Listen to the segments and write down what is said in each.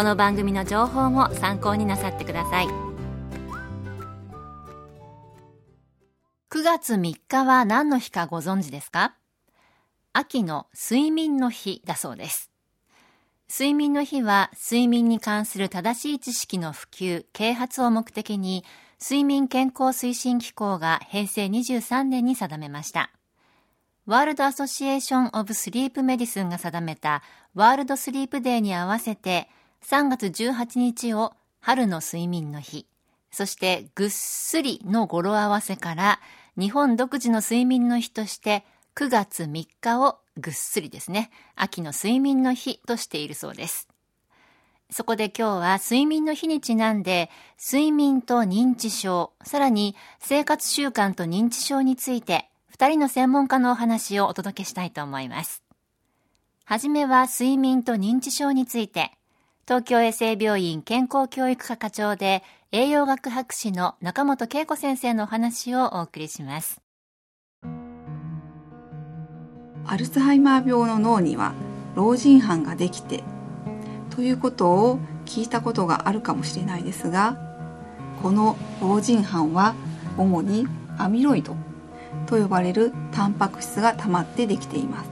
この番組の情報も参考になさってください。9月3日は何の日かご存知ですか？秋の睡眠の日だそうです。睡眠の日は睡眠に関する正しい知識の普及、啓発を目的に睡眠健康推進機構が平成23年に定めました。 World Association of Sleep Medicine が定めた World Sleep Day に合わせて3月18日を春の睡眠の日、そしてぐっすりの語呂合わせから日本独自の睡眠の日として9月3日をぐっすりですね、秋の睡眠の日としているそうです。そこで今日は睡眠の日にちなんで、睡眠と認知症、さらに生活習慣と認知症について二人の専門家のお話をお届けしたいと思います。はじめは睡眠と認知症について、東京衛生病院健康教育科課長で栄養学博士の中本恵子先生のお話をお送りします。アルツハイマー病の脳には老人斑ができてということを聞いたことがあるかもしれないですがこの老人斑は主にアミロイドと呼ばれるタンパク質が溜まってできています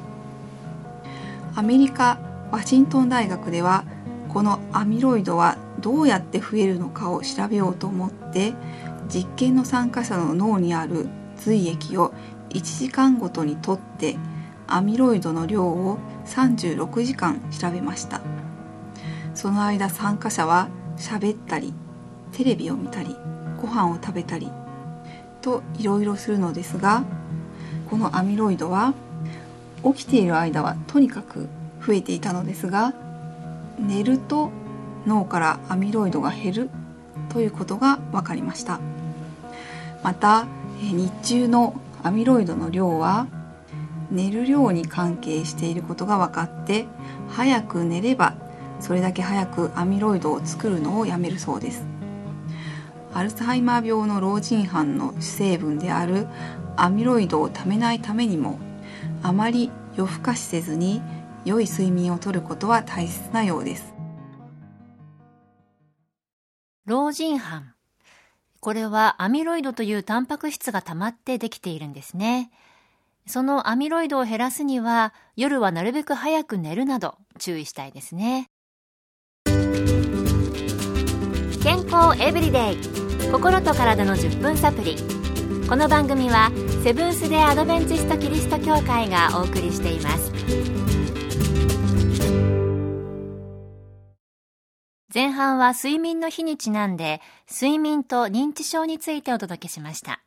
アメリカワシントン大学ではこのアミロイドはどうやって増えるのかを調べようと思って実験の参加者の脳にある髄液を1時間ごとにとってアミロイドの量を36時間調べました。その間参加者は喋ったりテレビを見たりご飯を食べたりといろいろするのですがこのアミロイドは起きている間はとにかく増えていたのですが寝ると脳からアミロイドが減るということが分かりました。また日中のアミロイドの量は寝る量に関係していることが分かって早く寝ればそれだけ早くアミロイドを作るのをやめるそうです。アルツハイマー病の老人斑の主成分であるアミロイドをためないためにもあまり夜更かしせずに良い睡眠をとることは大切なようです。老人斑。これはアミロイドというタンパク質が溜まってできているんですね。そのアミロイドを減らすには夜はなるべく早く寝るなど注意したいですね。健康エブリデイ。心と体の10分サプリ。この番組はセブンス・デ・アドベンチスト・キリスト教会がお送りしています。前半は睡眠の日にちなんで睡眠と認知症についてお届けしました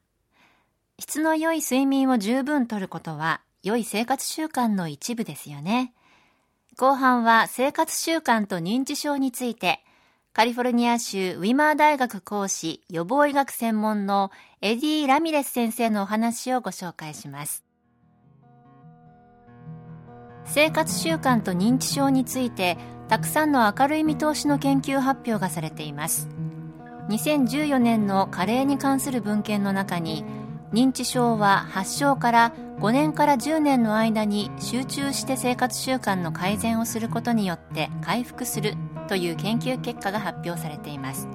質の良い睡眠を十分とることは良い生活習慣の一部ですよね後半は生活習慣と認知症についてカリフォルニア州ウィマー大学講師予防医学専門のエディ・ラミレス先生のお話をご紹介します。生活習慣と認知症についてたくさんの明るい見通しの研究発表がされています。2014年の加齢に関する文献の中に認知症は発症から5年から10年の間に集中して生活習慣の改善をすることによって回復するという研究結果が発表されています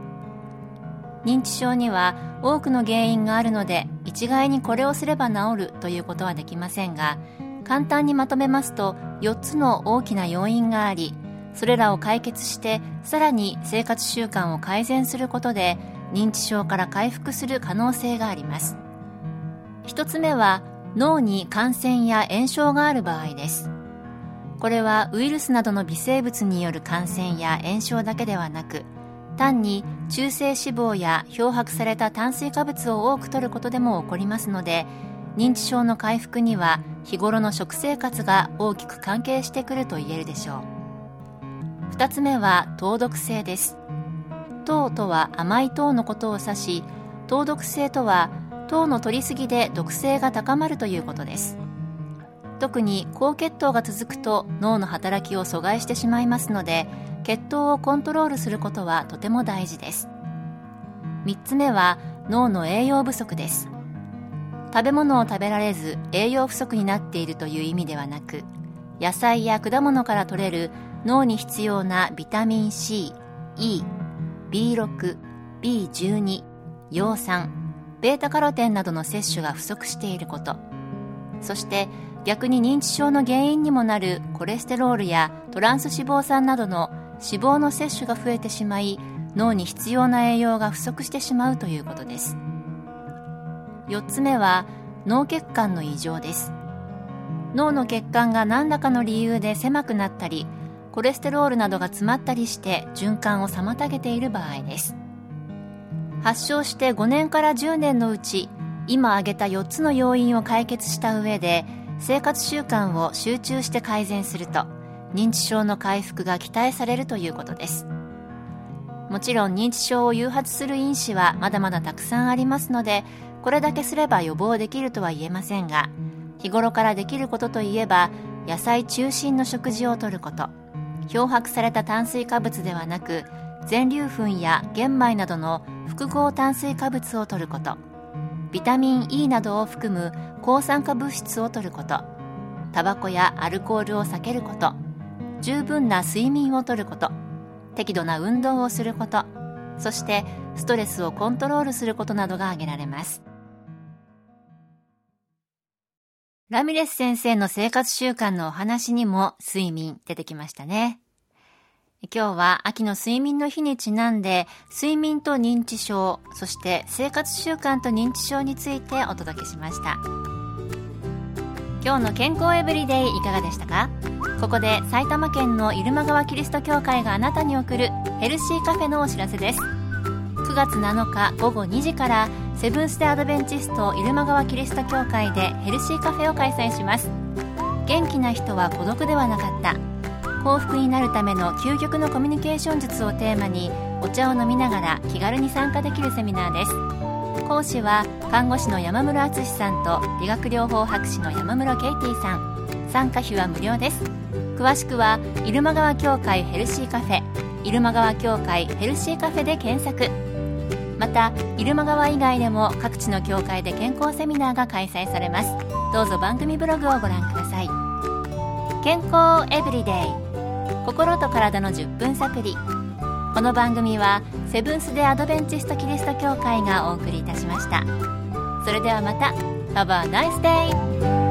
認知症には多くの原因があるので一概にこれをすれば治るということはできませんが簡単にまとめますと4つの大きな要因がありそれらを解決してさらに生活習慣を改善することで認知症から回復する可能性があります。1つ目は脳に感染や炎症がある場合です。これはウイルスなどの微生物による感染や炎症だけではなく単に中性脂肪や漂白された炭水化物を多く摂ることでも起こりますので認知症の回復には日頃の食生活が大きく関係してくると言えるでしょう。2つ目は糖毒性です。糖とは甘い糖のことを指し糖毒性とは糖の摂りすぎで毒性が高まるということです。特に高血糖が続くと脳の働きを阻害してしまいますので血糖をコントロールすることはとても大事です。3つ目は脳の栄養不足です。食べ物を食べられず栄養不足になっているという意味ではなく野菜や果物から取れる脳に必要なビタミン C、E、B6、B12、葉酸、ベータカロテンなどの摂取が不足していること。そして逆に認知症の原因にもなるコレステロールやトランス脂肪酸などの脂肪の摂取が増えてしまい脳に必要な栄養が不足してしまうということです。4つ目は脳血管の異常です。脳の血管が何らかの理由で狭くなったりコレステロールなどが詰まったりして循環を妨げている場合です。発症して5年から10年のうち今挙げた4つの要因を解決した上で生活習慣を集中して改善すると認知症の回復が期待されるということです。もちろん認知症を誘発する因子はまだまだたくさんありますのでこれだけすれば予防できるとは言えませんが日頃からできることといえば野菜中心の食事をとること。漂白された炭水化物ではなく全粒粉や玄米などの複合炭水化物をとること。ビタミン E などを含む抗酸化物質をとること。タバコやアルコールを避けること。十分な睡眠をとること。適度な運動をすること。そしてストレスをコントロールすることなどが挙げられます。ラミレス先生の生活習慣のお話にも睡眠出てきましたね。今日は秋の睡眠の日にちなんで睡眠と認知症そして生活習慣と認知症についてお届けしました。今日の健康エブリデイいかがでしたか？ここで埼玉県の入間川キリスト教会があなたに送るヘルシーカフェのお知らせです。月7日午後2時からセブンス・デ・アドベンチスト入間川キリスト教会でヘルシーカフェを開催します。元気な人は孤独ではなかった。幸福になるための究極のコミュニケーション術をテーマにお茶を飲みながら気軽に参加できるセミナーです。講師は看護師の山室敦さんと理学療法博士の山室ケイティさん。参加費は無料です。詳しくは入間川協会ヘルシーカフェ。入間川協会ヘルシーカフェで検索。また入間川以外でも各地の教会で健康セミナーが開催されます。どうぞ番組ブログをご覧ください。健康エブリデイ。心と体の10分サプリこの番組はセブンス・デ・アドベンチスト・キリスト教会がお送りいたしました。それではまた。Have a nice day!